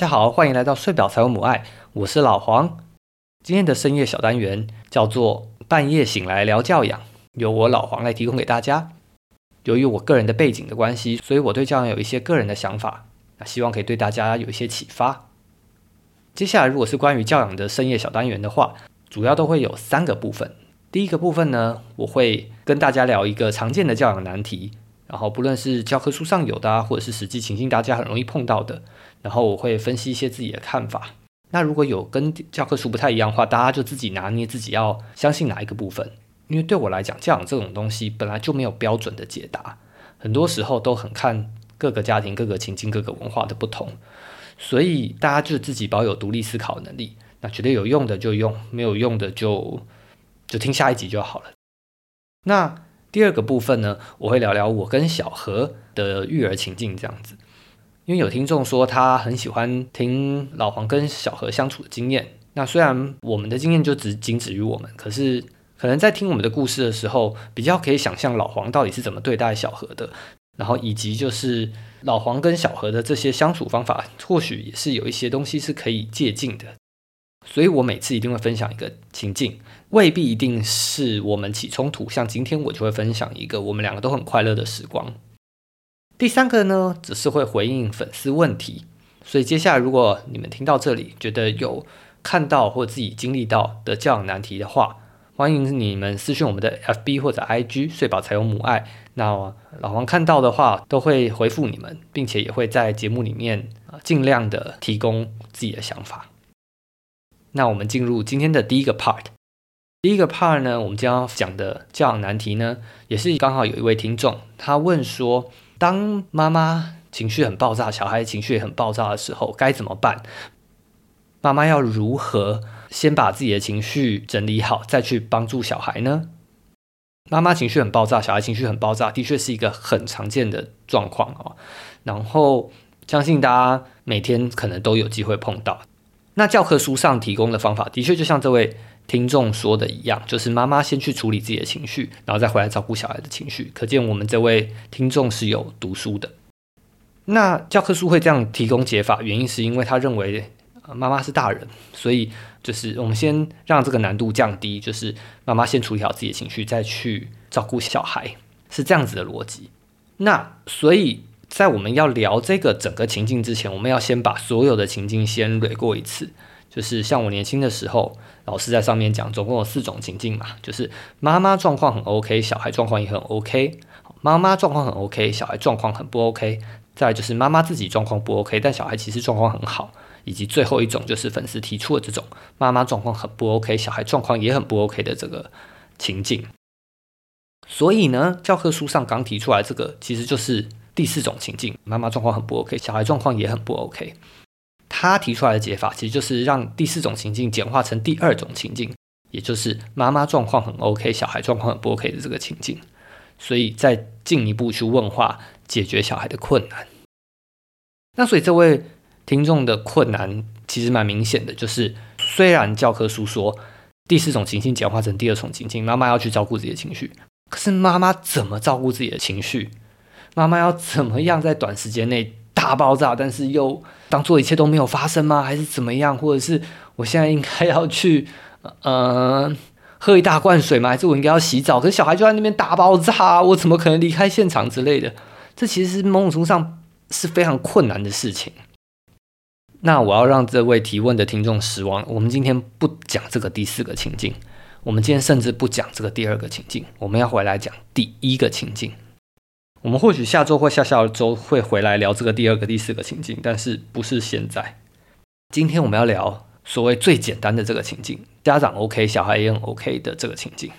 大家好，欢迎来到睡饱才有母爱，我是老黄。今天的深夜小单元叫做半夜醒来聊教养，由我老黄来提供给大家。由于我个人的背景的关系，所以我对教养有一些个人的想法，那希望可以对大家有一些启发。接下来如果是关于教养的深夜小单元的话，主要都会有三个部分。第一个部分呢，我会跟大家聊一个常见的教养难题。然后不论是教科书上有的，或者是实际情境大家很容易碰到的，然后我会分析一些自己的看法。那如果有跟教科书不太一样的话，大家就自己拿捏自己要相信哪一个部分。因为对我来讲，教养这种东西本来就没有标准的解答，很多时候都很看各个家庭、各个情境、各个文化的不同，所以大家就自己保有独立思考能力。那觉得有用的就用，没有用的就就听下一集就好了。那。第二个部分呢，我会聊聊我跟小何的育儿情境这样子，因为有听众说他很喜欢听老黄跟小何相处的经验。那虽然我们的经验就只仅止于我们，可是可能在听我们的故事的时候，比较可以想象老黄到底是怎么对待小何的，然后以及就是老黄跟小何的这些相处方法，或许也是有一些东西是可以借鉴的。所以我每次一定会分享一个情境，未必一定是我们起冲突。像今天我就会分享一个我们两个都很快乐的时光。第三个呢，只是会回应粉丝问题。所以接下来如果你们听到这里，觉得有看到或自己经历到的教养难题的话，欢迎你们私讯我们的 FB 或者 IG，睡饱才有母爱。那老黄看到的话，都会回复你们，并且也会在节目里面啊尽量的提供自己的想法。那我们进入今天的第一个 part。第一个 part 呢，我们将要讲的教养难题呢，也是刚好有一位听众他问说，当妈妈情绪很爆炸，小孩情绪很爆炸的时候，该怎么办？妈妈要如何先把自己的情绪整理好，再去帮助小孩呢？妈妈情绪很爆炸，小孩情绪很爆炸，的确是一个很常见的状况哦。然后相信大家每天可能都有机会碰到。那教科书上提供的方法，的确就像这位听众说的一样，就是妈妈先去处理自己的情绪，然后再回来照顾小孩的情绪。可见我们这位听众是有读书的。那教科书会这样提供解法，原因是因为他认为妈妈是大人，所以就是我们先让这个难度降低，就是妈妈先处理好自己的情绪，再去照顾小孩，是这样子的逻辑。那所以。在我们要聊这个整个情境之前，我们要先把所有的情境先捋过一次。就是像我年轻的时候，老师在上面讲，总共有四种情境嘛，就是妈妈状况很 OK，小孩状况也很 OK；妈妈状况很 OK，小孩状况很不 OK；再就是妈妈自己状况不 OK，但小孩其实状况很好；以及最后一种就是粉丝提出的这种妈妈状况很不 OK，小孩状况也很不 OK 的这个情境。所以呢，教科书上刚提出来这个，其实就是。第四种情境，妈妈状况很不 OK，小孩状况也很不 OK。他提出来的解法，其实就是让第四种情境简化成第二种情境，也就是妈妈状况很 OK，小孩状况很不 OK 的这个情境。所以再进一步去问话，解决小孩的困难。那所以这位听众的困难其实蛮明显的，就是虽然教科书说第四种情境简化成第二种情境，妈妈要去照顾自己的情绪，可是妈妈怎么照顾自己的情绪？妈妈要怎么样在短时间内大爆炸，但是又当做一切都没有发生吗？还是怎么样？或者是我现在应该要去呃喝一大罐水吗？还是我应该要洗澡？可是小孩就在那边大爆炸，我怎么可能离开现场之类的？这其实是某种程度上是非常困难的事情。那我要让这位提问的听众失望，我们今天不讲这个第四个情境，我们今天甚至不讲这个第二个情境，我们要回来讲第一个情境。我们或许下周或下下周会回来聊这个第二个、第四个情境，但是不是现在。今天我们要聊所谓最简单的这个情境，家长 OK，小孩也很 OK 的这个情境。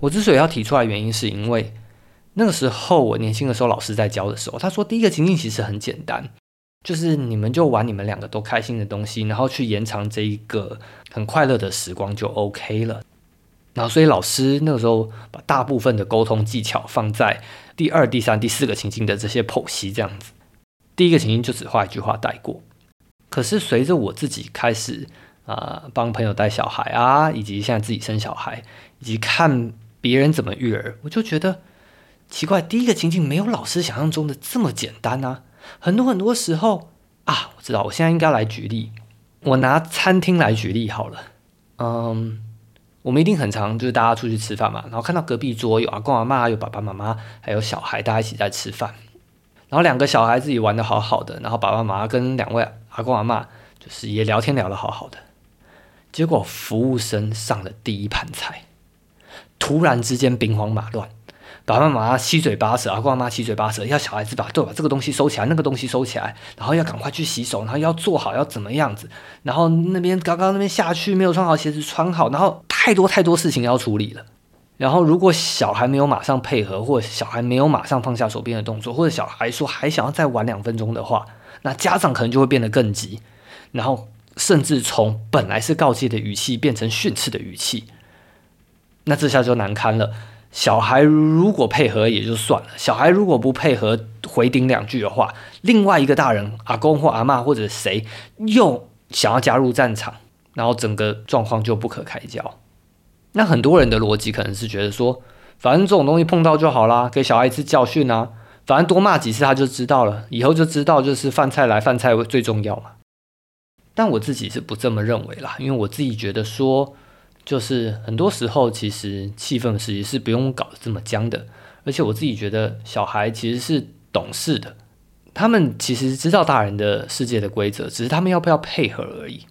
我之所以要提出来，原因是因为那个时候我年轻的时候，老师在教的时候，他说第一个情境其实很简单，就是你们就玩你们两个都开心的东西，然后去延长这一个很快乐的时光就 OK 了。然后，所以老师那个时候把大部分的沟通技巧放在第二、第三、第四个情境的这些剖析，这样子。第一个情境就只画一句话带过。可是随着我自己开始啊帮朋友带小孩啊，以及现在自己生小孩，以及看别人怎么育儿，我就觉得奇怪。第一个情境没有老师想象中的这么简单啊！很多很多时候，啊，我知道，我现在应该来举例，我拿餐厅来举例好了。嗯，我们一定很常就是大家出去吃饭嘛，然后看到隔壁桌有阿公阿妈，有爸爸妈妈，还有小孩，大家一起在吃饭。然后两个小孩自己玩的好好的，然后爸爸妈妈跟两位阿公阿妈就是也聊天聊得好好的。结果服务生上了第一盘菜，突然之间兵荒马乱，爸爸妈妈七嘴八舌，阿公阿妈七嘴八舌，要小孩子把对把这个东西收起来，那个东西收起来，然后要赶快去洗手，然后要做好要怎么样子，然后那边刚刚那边下去没有穿好鞋子穿好，然后太多太多事情要处理了。然后如果小孩没有马上配合，或者小孩没有马上放下手边的动作，或者小孩说还想要再玩两分钟的话，那家长可能就会变得更急，然后。甚至从本来是告诫的语气变成训斥的语气，那这下就难堪了。小孩如果配合也就算了，小孩如果不配合回顶两句的话，另外一个大人阿公或阿妈或者谁又想要加入战场，然后整个状况就不可开交。那很多人的逻辑可能是觉得说，反正这种东西碰到就好啦，给小孩一次教训啊，反正多骂几次他就知道了，以后就知道就是饭菜来饭菜最重要嘛。但我自己是不这么认为啦，因为我自己觉得说，就是很多时候其实气氛其实是不用搞得这么僵的，而且我自己觉得小孩其实是懂事的，他们其实知道大人的世界的规则，只是他们要不要配合而已。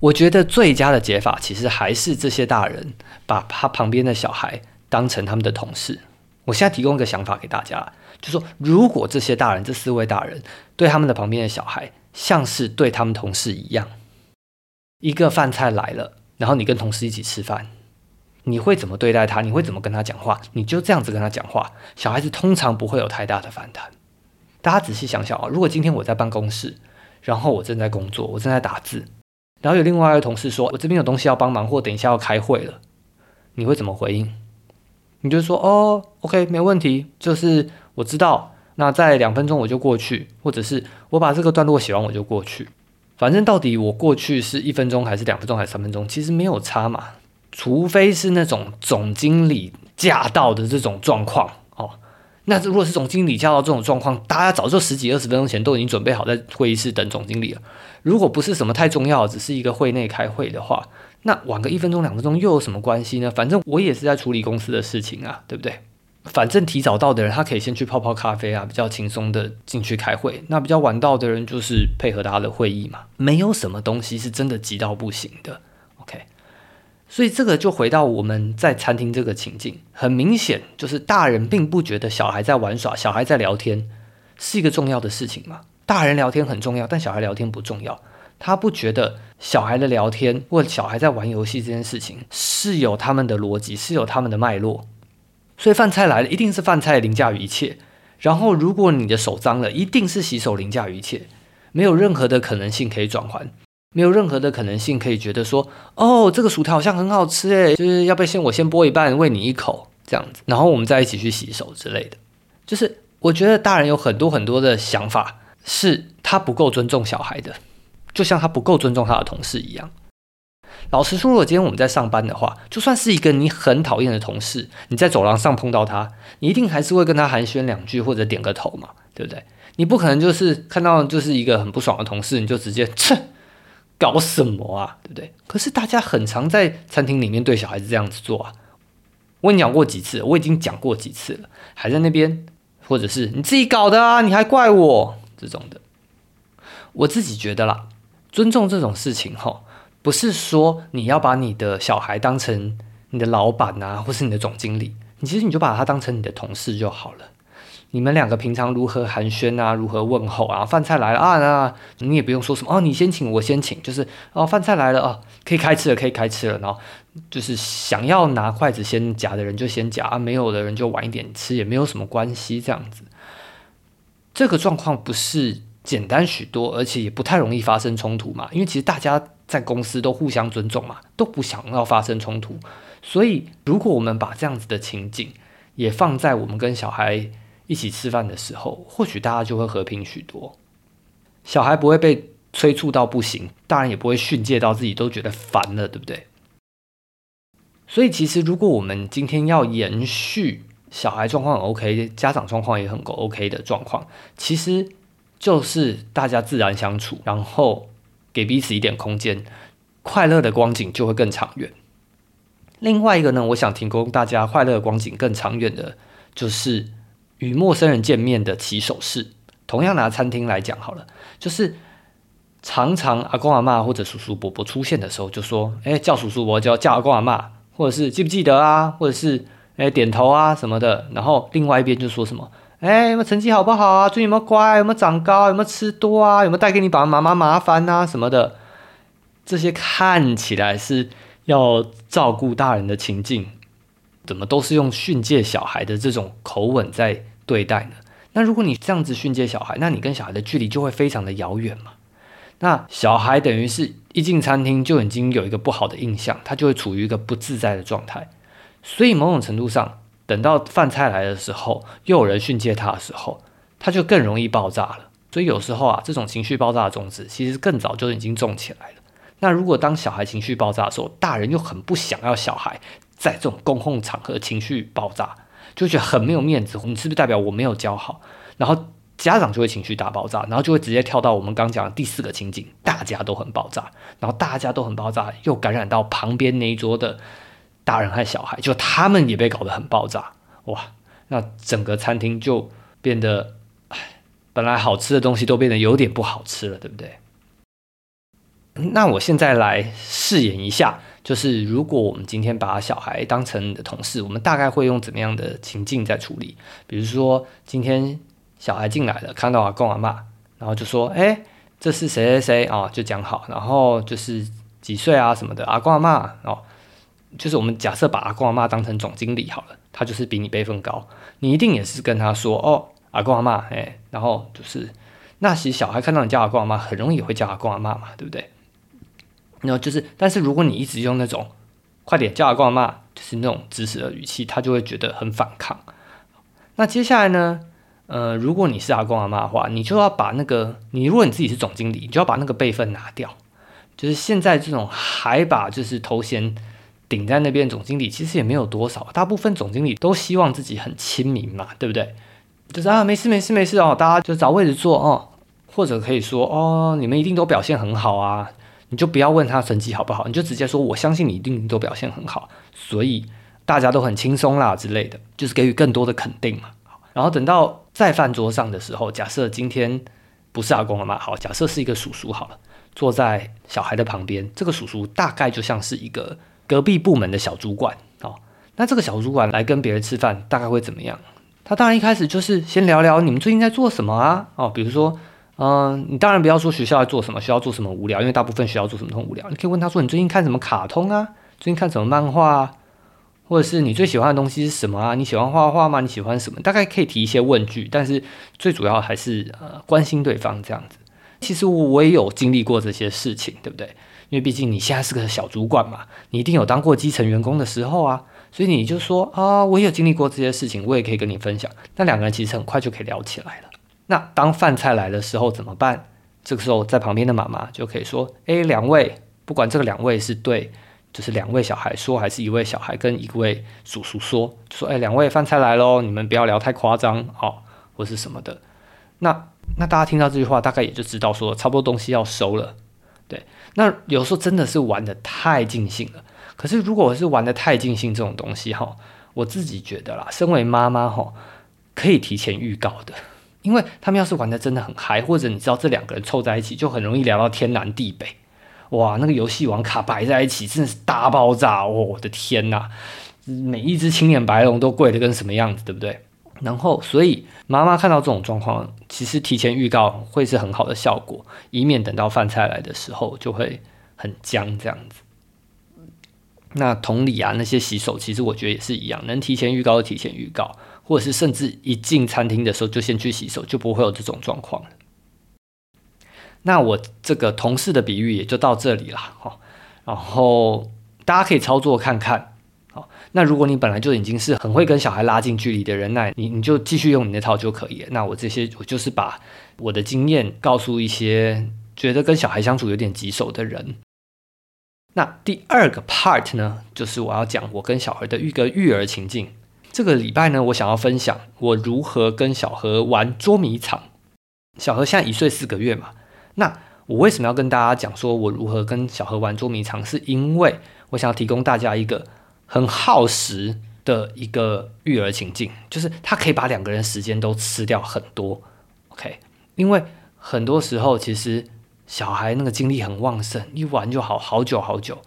我觉得最佳的解法其实还是这些大人把他旁边的小孩当成他们的同事。我现在提供一个想法给大家，就说如果这些大人这四位大人对他们的旁边的小孩。像是对他们同事一样，一个饭菜来了，然后你跟同事一起吃饭，你会怎么对待他？你会怎么跟他讲话？你就这样子跟他讲话，小孩子通常不会有太大的反弹。大家仔细想想啊，如果今天我在办公室，然后我正在工作，我正在打字，然后有另外一个同事说我这边有东西要帮忙，或等一下要开会了，你会怎么回应？你就说哦，OK，没问题，就是我知道。那在两分钟我就过去，或者是我把这个段落写完我就过去，反正到底我过去是一分钟还是两分钟还是三分钟，其实没有差嘛。除非是那种总经理驾到的这种状况哦。那如果是总经理驾到这种状况，大家早就十几二十分钟前都已经准备好在会议室等总经理了。如果不是什么太重要，只是一个会内开会的话，那晚个一分钟两分钟又有什么关系呢？反正我也是在处理公司的事情啊，对不对？反正提早到的人，他可以先去泡泡咖啡啊，比较轻松的进去开会。那比较晚到的人，就是配合他的会议嘛。没有什么东西是真的急到不行的。OK，所以这个就回到我们在餐厅这个情境，很明显就是大人并不觉得小孩在玩耍、小孩在聊天是一个重要的事情嘛。大人聊天很重要，但小孩聊天不重要。他不觉得小孩的聊天或小孩在玩游戏这件事情是有他们的逻辑，是有他们的脉络。所以饭菜来了，一定是饭菜凌驾于一切。然后，如果你的手脏了，一定是洗手凌驾于一切，没有任何的可能性可以转换，没有任何的可能性可以觉得说，哦，这个薯条好像很好吃诶，就是要不要先我先剥一半喂你一口这样子，然后我们再一起去洗手之类的。就是我觉得大人有很多很多的想法，是他不够尊重小孩的，就像他不够尊重他的同事一样。老实说，如果今天我们在上班的话，就算是一个你很讨厌的同事，你在走廊上碰到他，你一定还是会跟他寒暄两句或者点个头嘛，对不对？你不可能就是看到就是一个很不爽的同事，你就直接切，搞什么啊，对不对？可是大家很常在餐厅里面对小孩子这样子做啊。我跟你讲过几次，我已经讲过几次了，还在那边，或者是你自己搞的啊，你还怪我这种的。我自己觉得啦，尊重这种事情哈。不是说你要把你的小孩当成你的老板啊，或是你的总经理，你其实你就把他当成你的同事就好了。你们两个平常如何寒暄啊，如何问候啊？饭菜来了啊，那你也不用说什么哦，你先请，我先请，就是哦，饭菜来了啊，可以开吃了，可以开吃了。然后就是想要拿筷子先夹的人就先夹啊，没有的人就晚一点吃，也没有什么关系。这样子，这个状况不是简单许多，而且也不太容易发生冲突嘛，因为其实大家。在公司都互相尊重嘛，都不想要发生冲突。所以，如果我们把这样子的情景也放在我们跟小孩一起吃饭的时候，或许大家就会和平许多。小孩不会被催促到不行，大人也不会训诫到自己都觉得烦了，对不对？所以，其实如果我们今天要延续小孩状况很 OK，家长状况也很够 OK 的状况，其实就是大家自然相处，然后给彼此一点空间，快乐的光景就会更长远。另外一个呢，我想提供大家快乐的光景更长远的，就是与陌生人见面的起手式。同样拿餐厅来讲好了，就是常常阿公阿妈或者叔叔伯伯出现的时候，就说：“哎，叫叔叔伯伯叫叫阿公阿妈，或者是记不记得啊，或者是哎点头啊什么的。”然后另外一边就说什么：“哎，有没有成绩好不好啊？最近有没有乖？有没有长高？有没有吃多啊？有没有带给你爸爸妈妈麻烦啊什么的？”这些看起来是。要照顾大人的情境，怎么都是用训诫小孩的这种口吻在对待呢？那如果你这样子训诫小孩，那你跟小孩的距离就会非常的遥远嘛。那小孩等于是一进餐厅就已经有一个不好的印象，他就会处于一个不自在的状态。所以某种程度上，等到饭菜来的时候，又有人训诫他的时候，他就更容易爆炸了。所以有时候啊，这种情绪爆炸的种子，其实更早就已经种起来了。那如果当小孩情绪爆炸的时候，大人又很不想要小孩在这种公共场合情绪爆炸，就觉得很没有面子。你是不是代表我没有教好？然后家长就会情绪大爆炸，然后就会直接跳到我们刚讲的第四个情景，大家都很爆炸，然后大家都很爆炸，又感染到旁边那一桌的大人和小孩，就他们也被搞得很爆炸。哇，那整个餐厅就变得，本来好吃的东西都变得有点不好吃了，对不对？那我现在来饰演一下，就是如果我们今天把小孩当成你的同事，我们大概会用怎么样的情境在处理？比如说今天小孩进来了，看到阿公阿妈，然后就说：“哎，这是谁谁谁啊？”就讲好，然后就是几岁啊什么的，阿公阿妈哦，就是我们假设把阿公阿妈当成总经理好了，他就是比你辈分高，你一定也是跟他说：“哦，阿公阿妈，哎，然后就是那其实小孩看到你叫阿公阿妈，很容易也会叫阿公阿妈嘛，对不对？”然后就是，但是如果你一直用那种“快点叫阿公阿妈”，就是那种指使的语气，他就会觉得很反抗。那接下来呢？呃，如果你是阿公阿妈的话，你就要把那个你，如果你自己是总经理，你就要把那个辈分拿掉。就是现在这种还把就是头衔顶在那边，总经理其实也没有多少，大部分总经理都希望自己很亲民嘛，对不对？就是啊，没事没事没事哦，大家就找位置坐哦，或者可以说哦，你们一定都表现很好啊。你就不要问他成绩好不好，你就直接说我相信你一定都表现很好，所以大家都很轻松啦之类的，就是给予更多的肯定嘛。然后等到在饭桌上的时候，假设今天不是阿公了嘛，好，假设是一个叔叔好了，坐在小孩的旁边，这个叔叔大概就像是一个隔壁部门的小主管哦。那这个小主管来跟别人吃饭，大概会怎么样？他当然一开始就是先聊聊你们最近在做什么啊，哦，比如说。嗯，你当然不要说学校在做什么，学校做什么无聊，因为大部分学校做什么都很无聊。你可以问他说：“你最近看什么卡通啊？最近看什么漫画啊？或者是你最喜欢的东西是什么啊？你喜欢画画吗？你喜欢什么？大概可以提一些问句，但是最主要还是呃关心对方这样子。其实我也有经历过这些事情，对不对？因为毕竟你现在是个小主管嘛，你一定有当过基层员工的时候啊，所以你就说啊，我也有经历过这些事情，我也可以跟你分享。那两个人其实很快就可以聊起来了。那当饭菜来的时候怎么办？这个时候在旁边的妈妈就可以说：“哎，两位，不管这个两位是对，就是两位小孩说，还是一位小孩跟一位叔叔说，说：哎，两位饭菜来喽，你们不要聊太夸张哦，或是什么的。那那大家听到这句话，大概也就知道说，差不多东西要收了。对，那有时候真的是玩的太尽兴了。可是如果我是玩的太尽兴这种东西哈，我自己觉得啦，身为妈妈哈，可以提前预告的。”因为他们要是玩的真的很嗨，或者你知道这两个人凑在一起，就很容易聊到天南地北。哇，那个游戏王卡摆在一起，真的是大爆炸！哦，我的天呐，每一只青眼白龙都贵的跟什么样子，对不对？然后，所以妈妈看到这种状况，其实提前预告会是很好的效果，以免等到饭菜来的时候就会很僵这样子。那同理啊，那些洗手，其实我觉得也是一样，能提前预告就提前预告。或者是甚至一进餐厅的时候就先去洗手，就不会有这种状况。那我这个同事的比喻也就到这里了哈。然后大家可以操作看看。好，那如果你本来就已经是很会跟小孩拉近距离的人，那你你就继续用你那套就可以了。那我这些我就是把我的经验告诉一些觉得跟小孩相处有点棘手的人。那第二个 part 呢，就是我要讲我跟小孩的一个育儿情境。这个礼拜呢，我想要分享我如何跟小何玩捉迷藏。小何现在一岁四个月嘛，那我为什么要跟大家讲说我如何跟小何玩捉迷藏？是因为我想要提供大家一个很耗时的一个育儿情境，就是他可以把两个人时间都吃掉很多。OK，因为很多时候其实小孩那个精力很旺盛，一玩就好好久好久。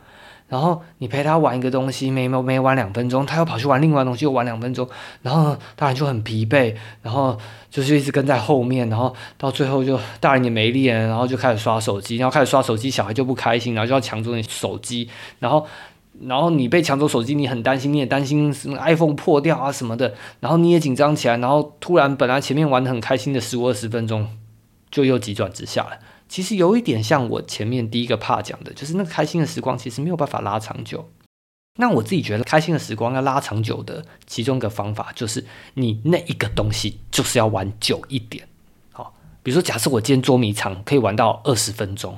然后你陪他玩一个东西，没没没玩两分钟，他又跑去玩另外东西，又玩两分钟，然后大人就很疲惫，然后就是一直跟在后面，然后到最后就大人也没力了，然后就开始刷手机，然后开始刷手机，小孩就不开心，然后就要抢走你手机，然后然后你被抢走手机，你很担心，你也担心 iPhone 破掉啊什么的，然后你也紧张起来，然后突然本来前面玩的很开心的十五二十分钟，就又急转直下了。其实有一点像我前面第一个怕讲的，就是那个开心的时光其实没有办法拉长久。那我自己觉得开心的时光要拉长久的其中一个方法，就是你那一个东西就是要玩久一点。好，比如说假设我今天捉迷藏可以玩到二十分钟，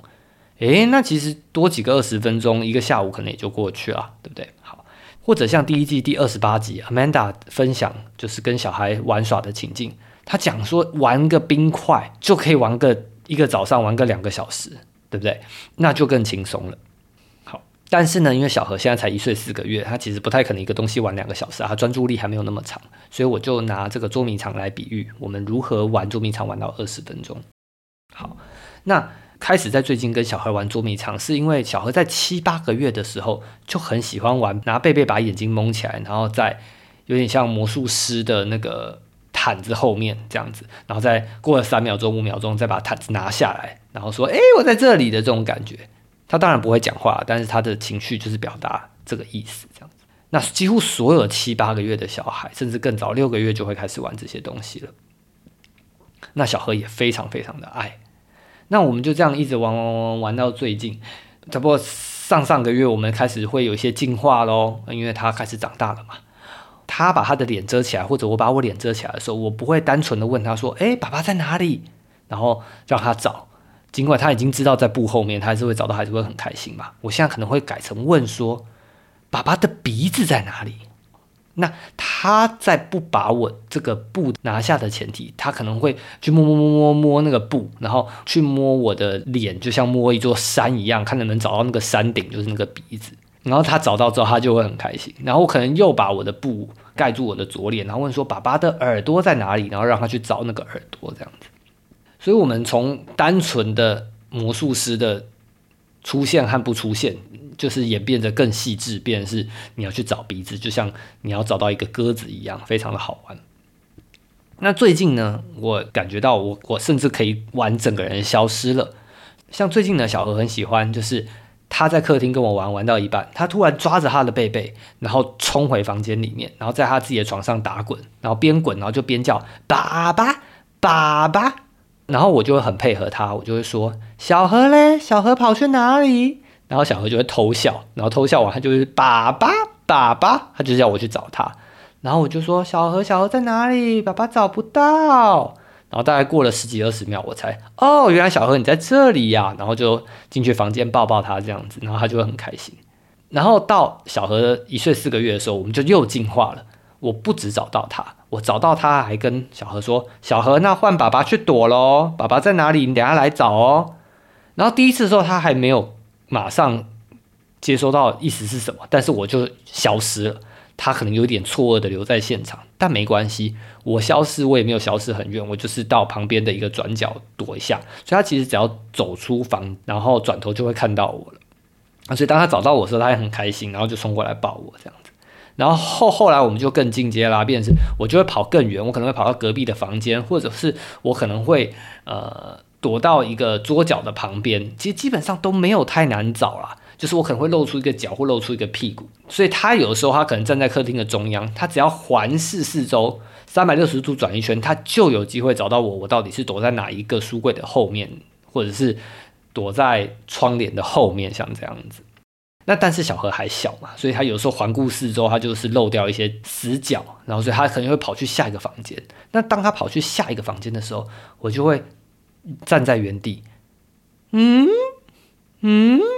诶，那其实多几个二十分钟，一个下午可能也就过去了，对不对？好，或者像第一季第二十八集，Amanda 分享就是跟小孩玩耍的情境，他讲说玩个冰块就可以玩个。一个早上玩个两个小时，对不对？那就更轻松了。好，但是呢，因为小何现在才一岁四个月，他其实不太可能一个东西玩两个小时啊，他专注力还没有那么长，所以我就拿这个捉迷藏来比喻，我们如何玩捉迷藏玩到二十分钟。好，那开始在最近跟小何玩捉迷藏，是因为小何在七八个月的时候就很喜欢玩，拿贝贝把眼睛蒙起来，然后在有点像魔术师的那个。毯子后面这样子，然后再过了三秒钟、五秒钟，再把毯子拿下来，然后说：“哎，我在这里的这种感觉。”他当然不会讲话，但是他的情绪就是表达这个意思，这样子。那几乎所有七八个月的小孩，甚至更早六个月就会开始玩这些东西了。那小何也非常非常的爱。那我们就这样一直玩玩玩玩玩到最近，差不多上上个月，我们开始会有一些进化喽，因为他开始长大了嘛。他把他的脸遮起来，或者我把我脸遮起来的时候，我不会单纯的问他说：“哎，爸爸在哪里？”然后让他找。尽管他已经知道在布后面，他还是会找到，还是会很开心嘛。我现在可能会改成问说：“爸爸的鼻子在哪里？”那他在不把我这个布拿下的前提，他可能会去摸摸摸摸摸那个布，然后去摸我的脸，就像摸一座山一样，看能不能找到那个山顶，就是那个鼻子。然后他找到之后，他就会很开心。然后我可能又把我的布盖住我的左脸，然后问说：“爸爸的耳朵在哪里？”然后让他去找那个耳朵，这样子。所以，我们从单纯的魔术师的出现和不出现，就是演变得更细致，变是你要去找鼻子，就像你要找到一个鸽子一样，非常的好玩。那最近呢，我感觉到我我甚至可以玩整个人消失了。像最近呢，小何很喜欢就是。他在客厅跟我玩，玩到一半，他突然抓着他的贝贝，然后冲回房间里面，然后在他自己的床上打滚，然后边滚，然后就边叫爸爸，爸爸。然后我就会很配合他，我就会说小何嘞，小何跑去哪里？然后小何就会偷笑，然后偷笑完，他就是爸爸，爸爸，他就叫我去找他。然后我就说小何，小何在哪里？爸爸找不到。然后大概过了十几二十秒，我才哦，原来小何你在这里呀！然后就进去房间抱抱他这样子，然后他就会很开心。然后到小何一岁四个月的时候，我们就又进化了。我不止找到他，我找到他还跟小何说：“小何，那换爸爸去躲喽，爸爸在哪里？你等下来找哦。”然后第一次的时候，他还没有马上接收到意思是什么，但是我就消失了。他可能有点错愕的留在现场，但没关系，我消失我也没有消失很远，我就是到旁边的一个转角躲一下，所以他其实只要走出房，然后转头就会看到我了。所以当他找到我的时候，他也很开心，然后就冲过来抱我这样子。然后后后来我们就更进阶啦，变成是我就会跑更远，我可能会跑到隔壁的房间，或者是我可能会呃躲到一个桌角的旁边，其实基本上都没有太难找啦。就是我可能会露出一个脚或露出一个屁股，所以他有的时候他可能站在客厅的中央，他只要环视四周三百六十度转一圈，他就有机会找到我。我到底是躲在哪一个书柜的后面，或者是躲在窗帘的后面，像这样子。那但是小何还小嘛，所以他有时候环顾四周，他就是漏掉一些死角，然后所以他可能会跑去下一个房间。那当他跑去下一个房间的时候，我就会站在原地，嗯嗯。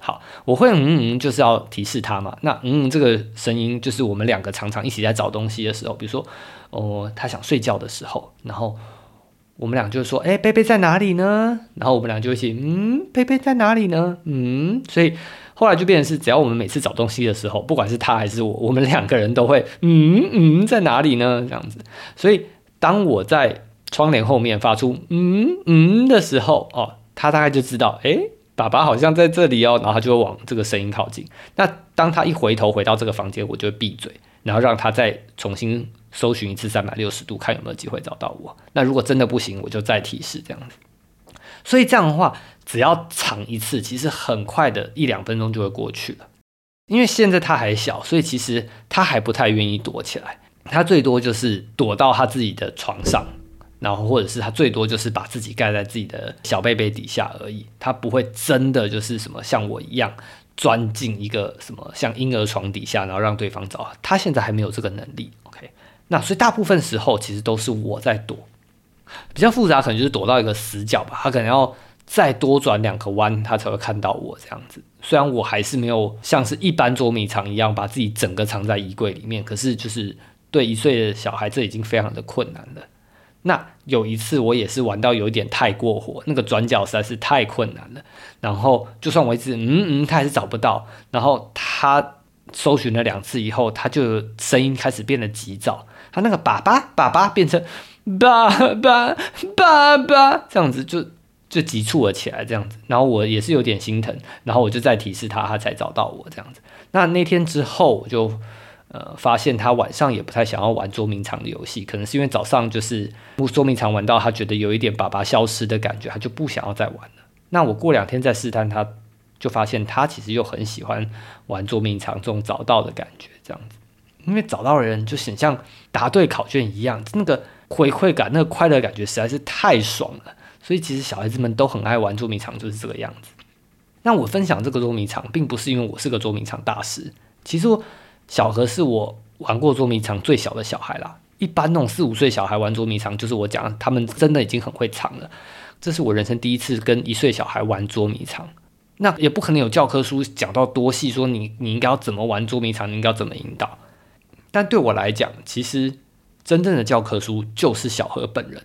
好，我会嗯嗯，就是要提示他嘛。那嗯，这个声音就是我们两个常常一起在找东西的时候，比如说哦，他想睡觉的时候，然后我们俩就说：“哎，贝贝在哪里呢？”然后我们俩就一起：“嗯，贝贝在哪里呢？”嗯，所以后来就变成是，只要我们每次找东西的时候，不管是他还是我，我们两个人都会：“嗯嗯，在哪里呢？”这样子。所以当我在窗帘后面发出“嗯嗯”的时候，哦，他大概就知道：“哎，爸爸好像在这里哦。”然后他就会往这个声音靠近。那当他一回头回到这个房间，我就会闭嘴，然后让他再重新。搜寻一次三百六十度，看有没有机会找到我。那如果真的不行，我就再提示这样子。所以这样的话，只要尝一次，其实很快的一两分钟就会过去了。因为现在他还小，所以其实他还不太愿意躲起来。他最多就是躲到他自己的床上，然后或者是他最多就是把自己盖在自己的小被被底下而已。他不会真的就是什么像我一样钻进一个什么像婴儿床底下，然后让对方找。他现在还没有这个能力。OK。那所以大部分时候其实都是我在躲，比较复杂可能就是躲到一个死角吧，他可能要再多转两个弯，他才会看到我这样子。虽然我还是没有像是一般捉迷藏一样把自己整个藏在衣柜里面，可是就是对一岁的小孩这已经非常的困难了。那有一次我也是玩到有一点太过火，那个转角实在是太困难了，然后就算我一直嗯嗯，他还是找不到，然后他搜寻了两次以后，他就声音开始变得急躁。他那个爸爸爸爸变成爸爸爸爸这样子就就急促了起来这样子，然后我也是有点心疼，然后我就再提示他，他才找到我这样子。那那天之后我就呃发现他晚上也不太想要玩捉迷藏的游戏，可能是因为早上就是捉迷藏玩到他觉得有一点爸爸消失的感觉，他就不想要再玩了。那我过两天再试探，他就发现他其实又很喜欢玩捉迷藏这种找到的感觉这样子。因为找到人就很像答对考卷一样，那个回馈感、那个快乐感觉实在是太爽了。所以其实小孩子们都很爱玩捉迷藏，就是这个样子。那我分享这个捉迷藏，并不是因为我是个捉迷藏大师。其实小何是我玩过捉迷藏最小的小孩啦。一般那种四五岁小孩玩捉迷藏，就是我讲他们真的已经很会藏了。这是我人生第一次跟一岁小孩玩捉迷藏。那也不可能有教科书讲到多细，说你你应该要怎么玩捉迷藏，你应该要怎么引导。但对我来讲，其实真正的教科书就是小何本人。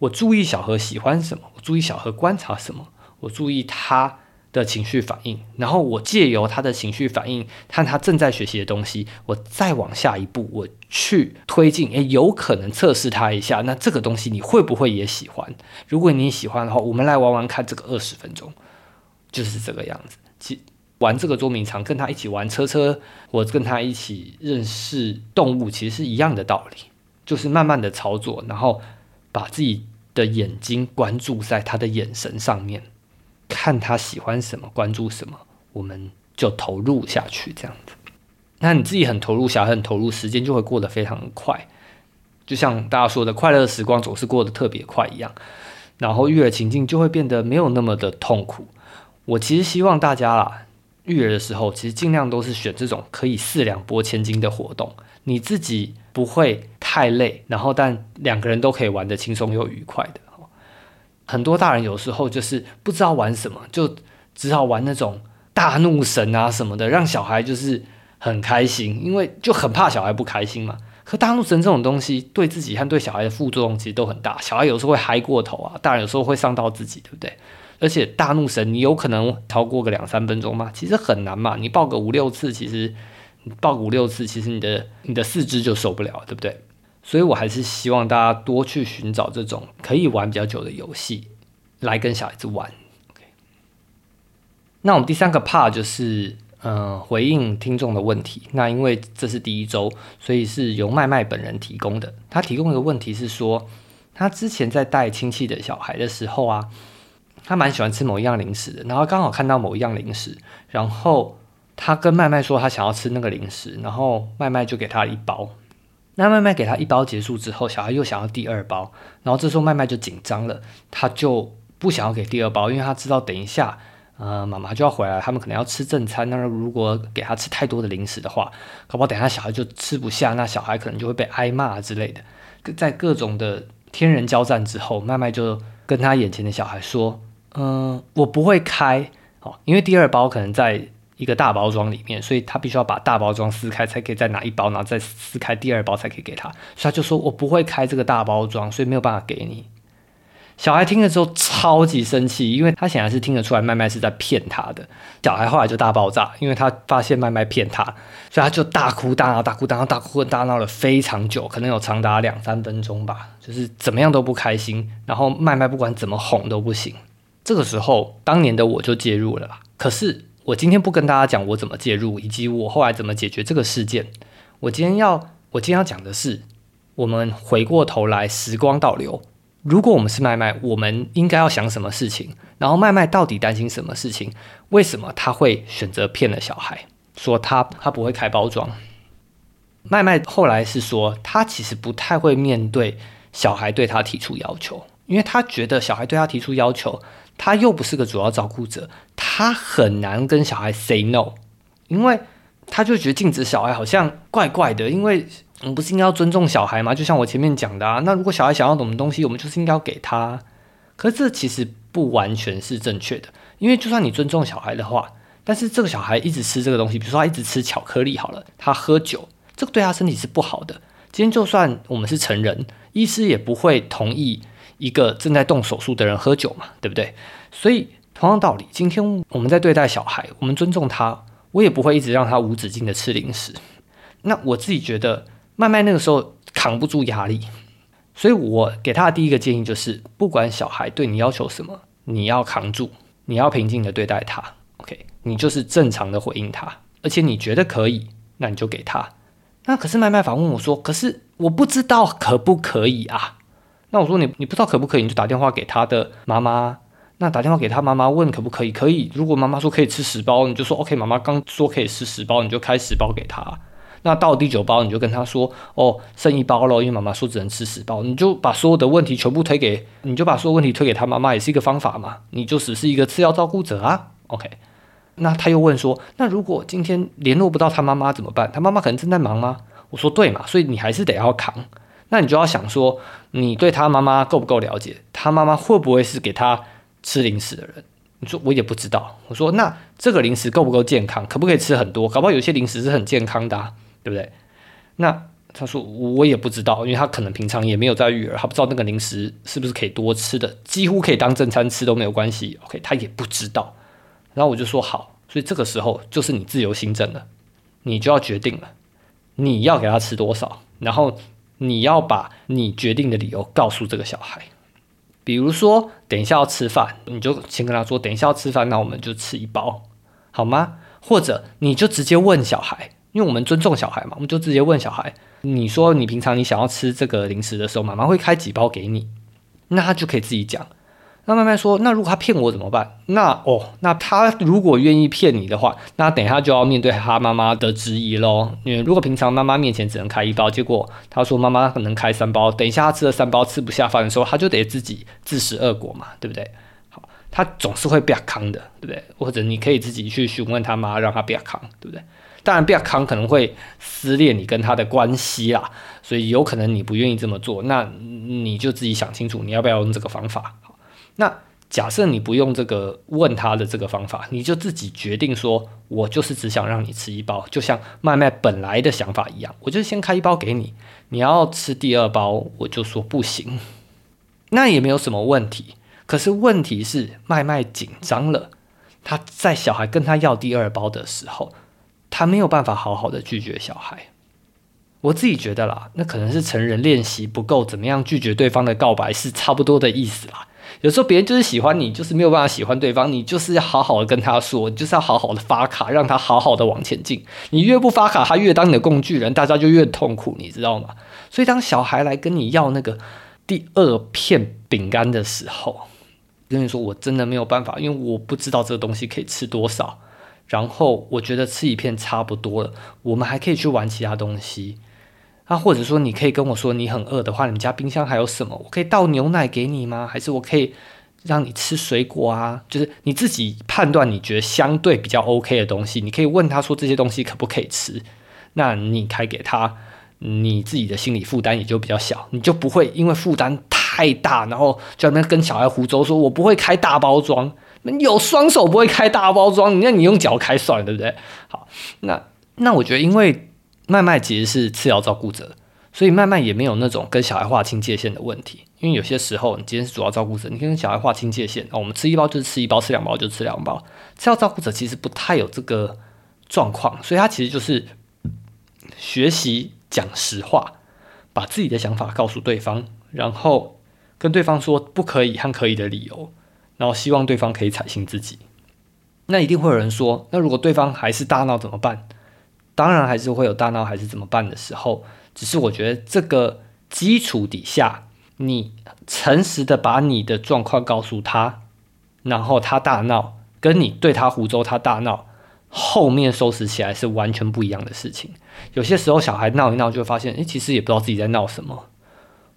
我注意小何喜欢什么，我注意小何观察什么，我注意他的情绪反应，然后我借由他的情绪反应，看他正在学习的东西，我再往下一步，我去推进。诶，有可能测试他一下，那这个东西你会不会也喜欢？如果你喜欢的话，我们来玩玩看这个二十分钟，就是这个样子。其玩这个捉迷藏，跟他一起玩车车，或跟他一起认识动物，其实是一样的道理，就是慢慢的操作，然后把自己的眼睛关注在他的眼神上面，看他喜欢什么，关注什么，我们就投入下去，这样子。那你自己很投入，小孩很投入，时间就会过得非常的快，就像大家说的，快乐时光总是过得特别快一样，然后育儿情境就会变得没有那么的痛苦。我其实希望大家啦。育儿的时候，其实尽量都是选这种可以四两拨千斤的活动，你自己不会太累，然后但两个人都可以玩得轻松又愉快的。很多大人有时候就是不知道玩什么，就只好玩那种大怒神啊什么的，让小孩就是很开心，因为就很怕小孩不开心嘛。可大怒神这种东西，对自己和对小孩的副作用其实都很大，小孩有时候会嗨过头啊，大人有时候会伤到自己，对不对？而且大怒神，你有可能超过个两三分钟吗？其实很难嘛。你抱个五六次，其实你抱五六次，其实你的你的四肢就受不了，对不对？所以我还是希望大家多去寻找这种可以玩比较久的游戏，来跟小孩子玩。那我们第三个 part 就是，嗯，回应听众的问题。那因为这是第一周，所以是由麦麦本人提供的。他提供的问题是说，他之前在带亲戚的小孩的时候啊。他蛮喜欢吃某一样零食的，然后刚好看到某一样零食，然后他跟麦麦说他想要吃那个零食，然后麦麦就给他一包。那麦麦给他一包结束之后，小孩又想要第二包，然后这时候麦麦就紧张了，他就不想要给第二包，因为他知道等一下，呃，妈妈就要回来，他们可能要吃正餐，那如果给他吃太多的零食的话，搞不好等下小孩就吃不下，那小孩可能就会被挨骂之类的。在各种的天人交战之后，麦麦就跟他眼前的小孩说。嗯，我不会开哦，因为第二包可能在一个大包装里面，所以他必须要把大包装撕开，才可以再拿一包，然后再撕开第二包才可以给他。所以他就说我不会开这个大包装，所以没有办法给你。小孩听了之后超级生气，因为他显然是听得出来麦麦是在骗他的。小孩后来就大爆炸，因为他发现麦麦骗他，所以他就大哭大闹、大哭大闹、大哭大闹了非常久，可能有长达两三分钟吧，就是怎么样都不开心。然后麦麦不管怎么哄都不行。这个时候，当年的我就介入了。可是我今天不跟大家讲我怎么介入，以及我后来怎么解决这个事件。我今天要，我今天要讲的是，我们回过头来，时光倒流。如果我们是麦麦，我们应该要想什么事情？然后麦麦到底担心什么事情？为什么他会选择骗了小孩，说他他不会开包装？麦麦后来是说，他其实不太会面对小孩对他提出要求，因为他觉得小孩对他提出要求，他又不是个主要照顾者，他很难跟小孩 say no，因为他就觉得禁止小孩好像怪怪的，因为。我们不是应该要尊重小孩吗？就像我前面讲的啊，那如果小孩想要什么东西，我们就是应该要给他。可是这其实不完全是正确的，因为就算你尊重小孩的话，但是这个小孩一直吃这个东西，比如说他一直吃巧克力，好了，他喝酒，这个对他身体是不好的。今天就算我们是成人，医师也不会同意一个正在动手术的人喝酒嘛，对不对？所以同样道理，今天我们在对待小孩，我们尊重他，我也不会一直让他无止境的吃零食。那我自己觉得。麦麦那个时候扛不住压力，所以我给他的第一个建议就是，不管小孩对你要求什么，你要扛住，你要平静的对待他。OK，你就是正常的回应他，而且你觉得可以，那你就给他。那可是麦麦反问我说：“可是我不知道可不可以啊？”那我说：“你你不知道可不可以，你就打电话给他的妈妈。那打电话给他妈妈问可不可以？可以。如果妈妈说可以吃十包，你就说 OK。妈妈刚说可以吃十包，你就开十包给他。”那到第九包，你就跟他说：“哦，剩一包了，因为妈妈说只能吃十包。”你就把所有的问题全部推给，你就把所有问题推给他妈妈，也是一个方法嘛。你就只是一个次要照顾者啊。OK，那他又问说：“那如果今天联络不到他妈妈怎么办？他妈妈可能正在忙吗？”我说：“对嘛，所以你还是得要扛。那你就要想说，你对他妈妈够不够了解？他妈妈会不会是给他吃零食的人？”你说我也不知道。我说：“那这个零食够不够健康？可不可以吃很多？搞不好有些零食是很健康的。”对不对？那他说我也不知道，因为他可能平常也没有在育儿，他不知道那个零食是不是可以多吃的，几乎可以当正餐吃都没有关系。OK，他也不知道。然后我就说好，所以这个时候就是你自由行政了，你就要决定了，你要给他吃多少，然后你要把你决定的理由告诉这个小孩。比如说，等一下要吃饭，你就先跟他说，等一下要吃饭，那我们就吃一包，好吗？或者你就直接问小孩。因为我们尊重小孩嘛，我们就直接问小孩：“你说你平常你想要吃这个零食的时候，妈妈会开几包给你？”那他就可以自己讲。那慢慢说：“那如果他骗我怎么办？”那哦，那他如果愿意骗你的话，那等一下就要面对他妈妈的质疑喽。因为如果平常妈妈面前只能开一包，结果他说妈妈可能开三包，等一下他吃了三包吃不下饭的时候，他就得自己自食恶果嘛，对不对？好，他总是会被坑的，对不对？或者你可以自己去询问他妈，让他不要坑，对不对？当然，比较康可能会撕裂你跟他的关系啦，所以有可能你不愿意这么做，那你就自己想清楚，你要不要用这个方法。那假设你不用这个问他的这个方法，你就自己决定说，我就是只想让你吃一包，就像麦麦本来的想法一样，我就先开一包给你，你要吃第二包，我就说不行，那也没有什么问题。可是问题是麦麦紧张了，他在小孩跟他要第二包的时候。他没有办法好好的拒绝小孩，我自己觉得啦，那可能是成人练习不够，怎么样拒绝对方的告白是差不多的意思啦。有时候别人就是喜欢你，就是没有办法喜欢对方，你就是要好好的跟他说，就是要好好的发卡，让他好好的往前进。你越不发卡，他越当你的工具人，大家就越痛苦，你知道吗？所以当小孩来跟你要那个第二片饼干的时候，跟你说我真的没有办法，因为我不知道这个东西可以吃多少。然后我觉得吃一片差不多了，我们还可以去玩其他东西。啊，或者说你可以跟我说你很饿的话，你们家冰箱还有什么？我可以倒牛奶给你吗？还是我可以让你吃水果啊？就是你自己判断你觉得相对比较 OK 的东西，你可以问他说这些东西可不可以吃？那你开给他，你自己的心理负担也就比较小，你就不会因为负担太大，然后就在那跟小孩胡诌说我不会开大包装。有双手不会开大包装，那你用脚开算了，对不对？好，那那我觉得，因为麦麦其实是次要照顾者，所以麦麦也没有那种跟小孩划清界限的问题。因为有些时候你今天是主要照顾者，你跟小孩划清界限，哦，我们吃一包就是吃一包，吃两包就吃两包。次要照顾者其实不太有这个状况，所以他其实就是学习讲实话，把自己的想法告诉对方，然后跟对方说不可以和可以的理由，然后希望对方可以采信自己。那一定会有人说，那如果对方还是大闹怎么办？当然还是会有大闹还是怎么办的时候，只是我觉得这个基础底下，你诚实的把你的状况告诉他，然后他大闹，跟你对他胡诌他大闹，后面收拾起来是完全不一样的事情。有些时候小孩闹一闹，就会发现，诶，其实也不知道自己在闹什么，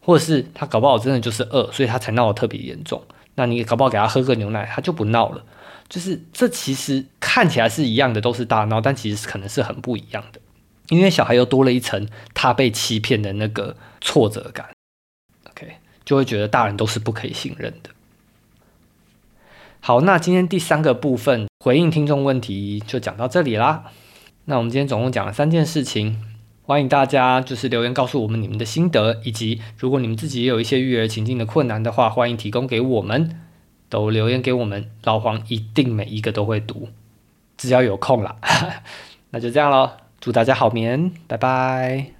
或者是他搞不好真的就是饿，所以他才闹得特别严重。那你搞不好给他喝个牛奶，他就不闹了。就是这其实看起来是一样的，都是大闹，但其实可能是很不一样的，因为小孩又多了一层他被欺骗的那个挫折感。OK，就会觉得大人都是不可以信任的。好，那今天第三个部分回应听众问题就讲到这里啦。那我们今天总共讲了三件事情，欢迎大家就是留言告诉我们你们的心得，以及如果你们自己也有一些育儿情境的困难的话，欢迎提供给我们。都留言给我们，老黄一定每一个都会读，只要有空了，那就这样喽。祝大家好眠，拜拜。